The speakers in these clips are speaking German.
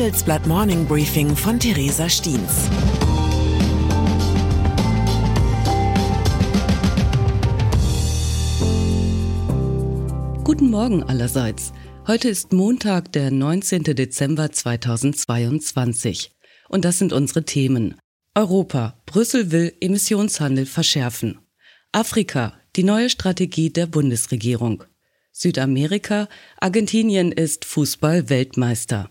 Handelsblatt Morning Briefing von Theresa Stiens. Guten Morgen allerseits. Heute ist Montag, der 19. Dezember 2022. Und das sind unsere Themen. Europa. Brüssel will Emissionshandel verschärfen. Afrika. Die neue Strategie der Bundesregierung. Südamerika. Argentinien ist Fußball-Weltmeister.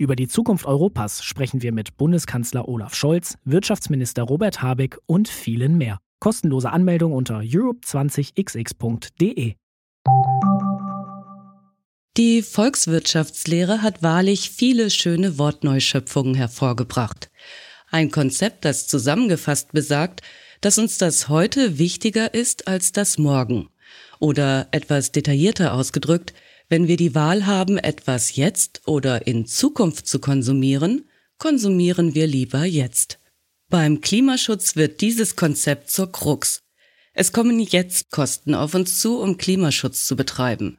Über die Zukunft Europas sprechen wir mit Bundeskanzler Olaf Scholz, Wirtschaftsminister Robert Habeck und vielen mehr. Kostenlose Anmeldung unter europe20xx.de. Die Volkswirtschaftslehre hat wahrlich viele schöne Wortneuschöpfungen hervorgebracht. Ein Konzept, das zusammengefasst besagt, dass uns das heute wichtiger ist als das morgen. Oder etwas detaillierter ausgedrückt, wenn wir die Wahl haben, etwas jetzt oder in Zukunft zu konsumieren, konsumieren wir lieber jetzt. Beim Klimaschutz wird dieses Konzept zur Krux. Es kommen jetzt Kosten auf uns zu, um Klimaschutz zu betreiben.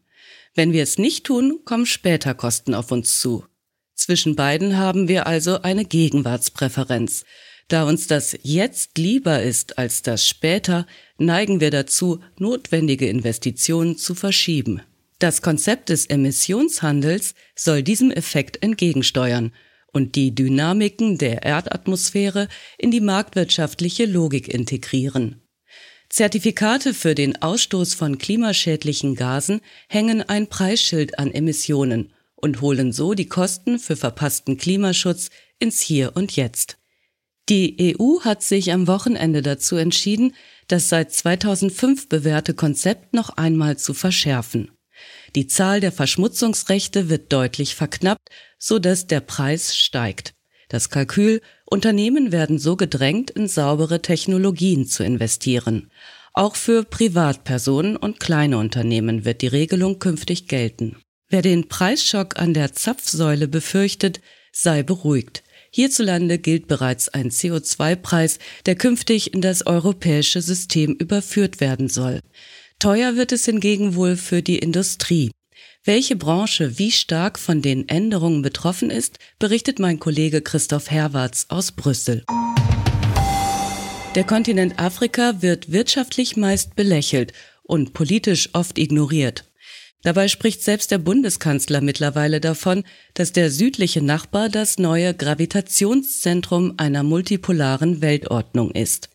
Wenn wir es nicht tun, kommen später Kosten auf uns zu. Zwischen beiden haben wir also eine Gegenwartspräferenz. Da uns das jetzt lieber ist als das später, neigen wir dazu, notwendige Investitionen zu verschieben. Das Konzept des Emissionshandels soll diesem Effekt entgegensteuern und die Dynamiken der Erdatmosphäre in die marktwirtschaftliche Logik integrieren. Zertifikate für den Ausstoß von klimaschädlichen Gasen hängen ein Preisschild an Emissionen und holen so die Kosten für verpassten Klimaschutz ins Hier und Jetzt. Die EU hat sich am Wochenende dazu entschieden, das seit 2005 bewährte Konzept noch einmal zu verschärfen. Die Zahl der Verschmutzungsrechte wird deutlich verknappt, so dass der Preis steigt. Das Kalkül, Unternehmen werden so gedrängt, in saubere Technologien zu investieren. Auch für Privatpersonen und kleine Unternehmen wird die Regelung künftig gelten. Wer den Preisschock an der Zapfsäule befürchtet, sei beruhigt. Hierzulande gilt bereits ein CO2-Preis, der künftig in das europäische System überführt werden soll. Teuer wird es hingegen wohl für die Industrie. Welche Branche wie stark von den Änderungen betroffen ist, berichtet mein Kollege Christoph Herwarts aus Brüssel. Der Kontinent Afrika wird wirtschaftlich meist belächelt und politisch oft ignoriert. Dabei spricht selbst der Bundeskanzler mittlerweile davon, dass der südliche Nachbar das neue Gravitationszentrum einer multipolaren Weltordnung ist.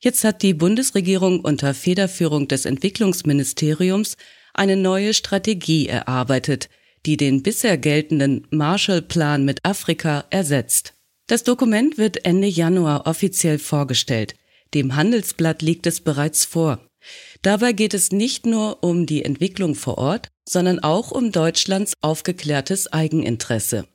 Jetzt hat die Bundesregierung unter Federführung des Entwicklungsministeriums eine neue Strategie erarbeitet, die den bisher geltenden Marshallplan mit Afrika ersetzt. Das Dokument wird Ende Januar offiziell vorgestellt. Dem Handelsblatt liegt es bereits vor. Dabei geht es nicht nur um die Entwicklung vor Ort, sondern auch um Deutschlands aufgeklärtes Eigeninteresse.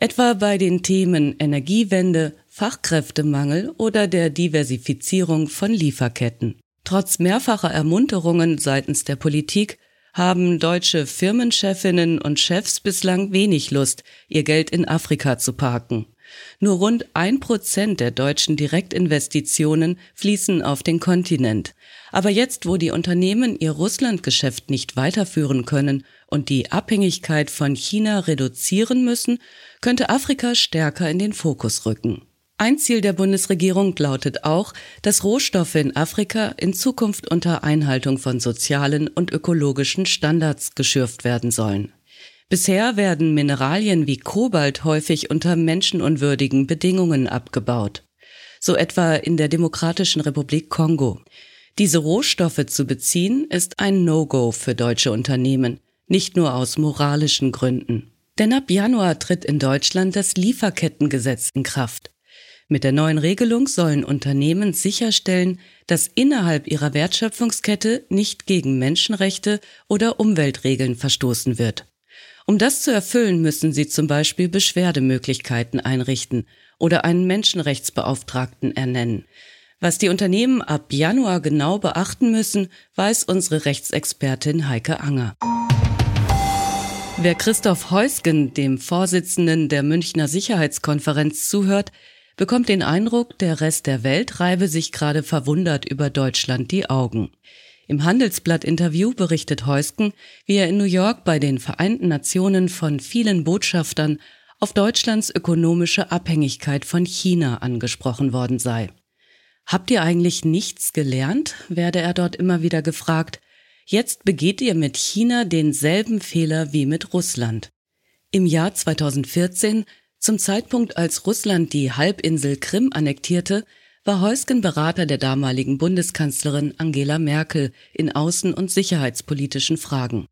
Etwa bei den Themen Energiewende, Fachkräftemangel oder der Diversifizierung von Lieferketten. Trotz mehrfacher Ermunterungen seitens der Politik haben deutsche Firmenchefinnen und Chefs bislang wenig Lust, ihr Geld in Afrika zu parken. Nur rund ein Prozent der deutschen Direktinvestitionen fließen auf den Kontinent. Aber jetzt, wo die Unternehmen ihr Russlandgeschäft nicht weiterführen können und die Abhängigkeit von China reduzieren müssen, könnte Afrika stärker in den Fokus rücken. Ein Ziel der Bundesregierung lautet auch, dass Rohstoffe in Afrika in Zukunft unter Einhaltung von sozialen und ökologischen Standards geschürft werden sollen. Bisher werden Mineralien wie Kobalt häufig unter menschenunwürdigen Bedingungen abgebaut. So etwa in der Demokratischen Republik Kongo. Diese Rohstoffe zu beziehen ist ein No-Go für deutsche Unternehmen, nicht nur aus moralischen Gründen. Denn ab Januar tritt in Deutschland das Lieferkettengesetz in Kraft. Mit der neuen Regelung sollen Unternehmen sicherstellen, dass innerhalb ihrer Wertschöpfungskette nicht gegen Menschenrechte oder Umweltregeln verstoßen wird. Um das zu erfüllen, müssen sie zum Beispiel Beschwerdemöglichkeiten einrichten oder einen Menschenrechtsbeauftragten ernennen. Was die Unternehmen ab Januar genau beachten müssen, weiß unsere Rechtsexpertin Heike Anger. Wer Christoph Heusgen, dem Vorsitzenden der Münchner Sicherheitskonferenz, zuhört, bekommt den Eindruck, der Rest der Welt reibe sich gerade verwundert über Deutschland die Augen. Im Handelsblatt-Interview berichtet Heusken, wie er in New York bei den Vereinten Nationen von vielen Botschaftern auf Deutschlands ökonomische Abhängigkeit von China angesprochen worden sei. Habt ihr eigentlich nichts gelernt? werde er dort immer wieder gefragt. Jetzt begeht ihr mit China denselben Fehler wie mit Russland. Im Jahr 2014, zum Zeitpunkt als Russland die Halbinsel Krim annektierte, war Heusgen Berater der damaligen Bundeskanzlerin Angela Merkel in außen- und sicherheitspolitischen Fragen.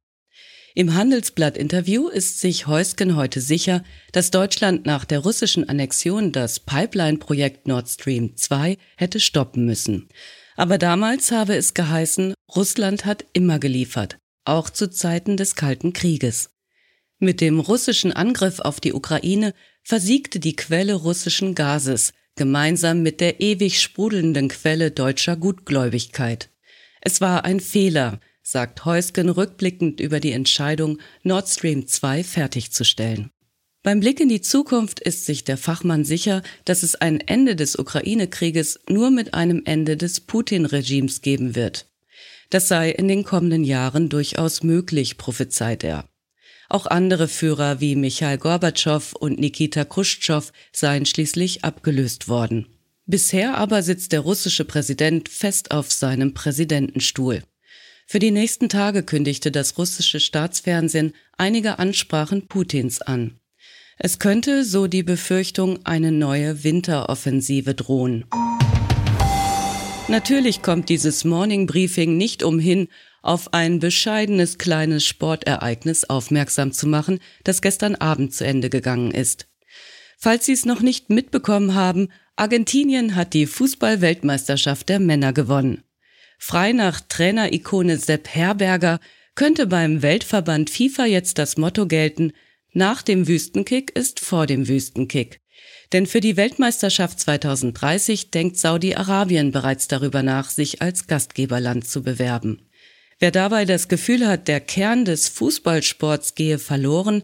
Im Handelsblatt-Interview ist sich Heusgen heute sicher, dass Deutschland nach der russischen Annexion das Pipeline-Projekt Nord Stream 2 hätte stoppen müssen. Aber damals habe es geheißen, Russland hat immer geliefert, auch zu Zeiten des Kalten Krieges. Mit dem russischen Angriff auf die Ukraine versiegte die Quelle russischen Gases, gemeinsam mit der ewig sprudelnden Quelle deutscher Gutgläubigkeit. Es war ein Fehler, sagt Heusgen rückblickend über die Entscheidung, Nord Stream 2 fertigzustellen. Beim Blick in die Zukunft ist sich der Fachmann sicher, dass es ein Ende des Ukraine-Krieges nur mit einem Ende des Putin-Regimes geben wird. Das sei in den kommenden Jahren durchaus möglich, prophezeit er. Auch andere Führer wie Michail Gorbatschow und Nikita Khrushchev seien schließlich abgelöst worden. Bisher aber sitzt der russische Präsident fest auf seinem Präsidentenstuhl. Für die nächsten Tage kündigte das russische Staatsfernsehen einige Ansprachen Putins an. Es könnte, so die Befürchtung, eine neue Winteroffensive drohen. Natürlich kommt dieses Morning Briefing nicht umhin, auf ein bescheidenes kleines Sportereignis aufmerksam zu machen, das gestern Abend zu Ende gegangen ist. Falls Sie es noch nicht mitbekommen haben, Argentinien hat die Fußball-Weltmeisterschaft der Männer gewonnen. Frei nach Trainerikone Sepp Herberger könnte beim Weltverband FIFA jetzt das Motto gelten, nach dem Wüstenkick ist vor dem Wüstenkick. Denn für die Weltmeisterschaft 2030 denkt Saudi-Arabien bereits darüber nach, sich als Gastgeberland zu bewerben. Wer dabei das Gefühl hat, der Kern des Fußballsports gehe verloren,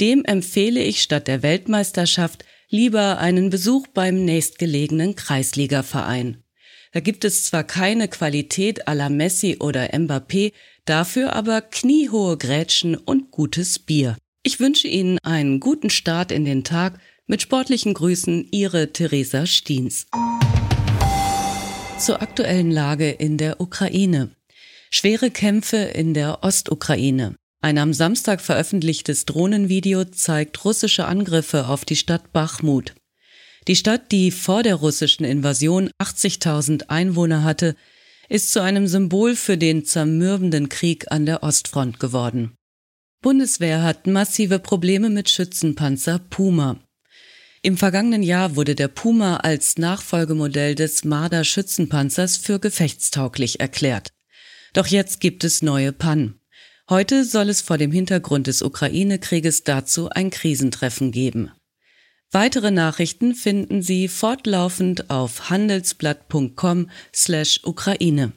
dem empfehle ich statt der Weltmeisterschaft lieber einen Besuch beim nächstgelegenen Kreisligaverein. Da gibt es zwar keine Qualität à la Messi oder Mbappé, dafür aber kniehohe Grätschen und gutes Bier. Ich wünsche Ihnen einen guten Start in den Tag. Mit sportlichen Grüßen, Ihre Theresa Stiens. Zur aktuellen Lage in der Ukraine. Schwere Kämpfe in der Ostukraine. Ein am Samstag veröffentlichtes Drohnenvideo zeigt russische Angriffe auf die Stadt Bachmut. Die Stadt, die vor der russischen Invasion 80.000 Einwohner hatte, ist zu einem Symbol für den zermürbenden Krieg an der Ostfront geworden. Bundeswehr hat massive Probleme mit Schützenpanzer Puma. Im vergangenen Jahr wurde der Puma als Nachfolgemodell des Marder Schützenpanzers für gefechtstauglich erklärt. Doch jetzt gibt es neue Pannen. Heute soll es vor dem Hintergrund des Ukraine-Krieges dazu ein Krisentreffen geben. Weitere Nachrichten finden Sie fortlaufend auf handelsblatt.com/ukraine.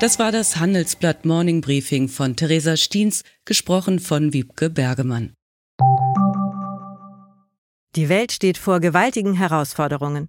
Das war das Handelsblatt Morning Briefing von Theresa Stiens, gesprochen von Wiebke Bergemann. Die Welt steht vor gewaltigen Herausforderungen.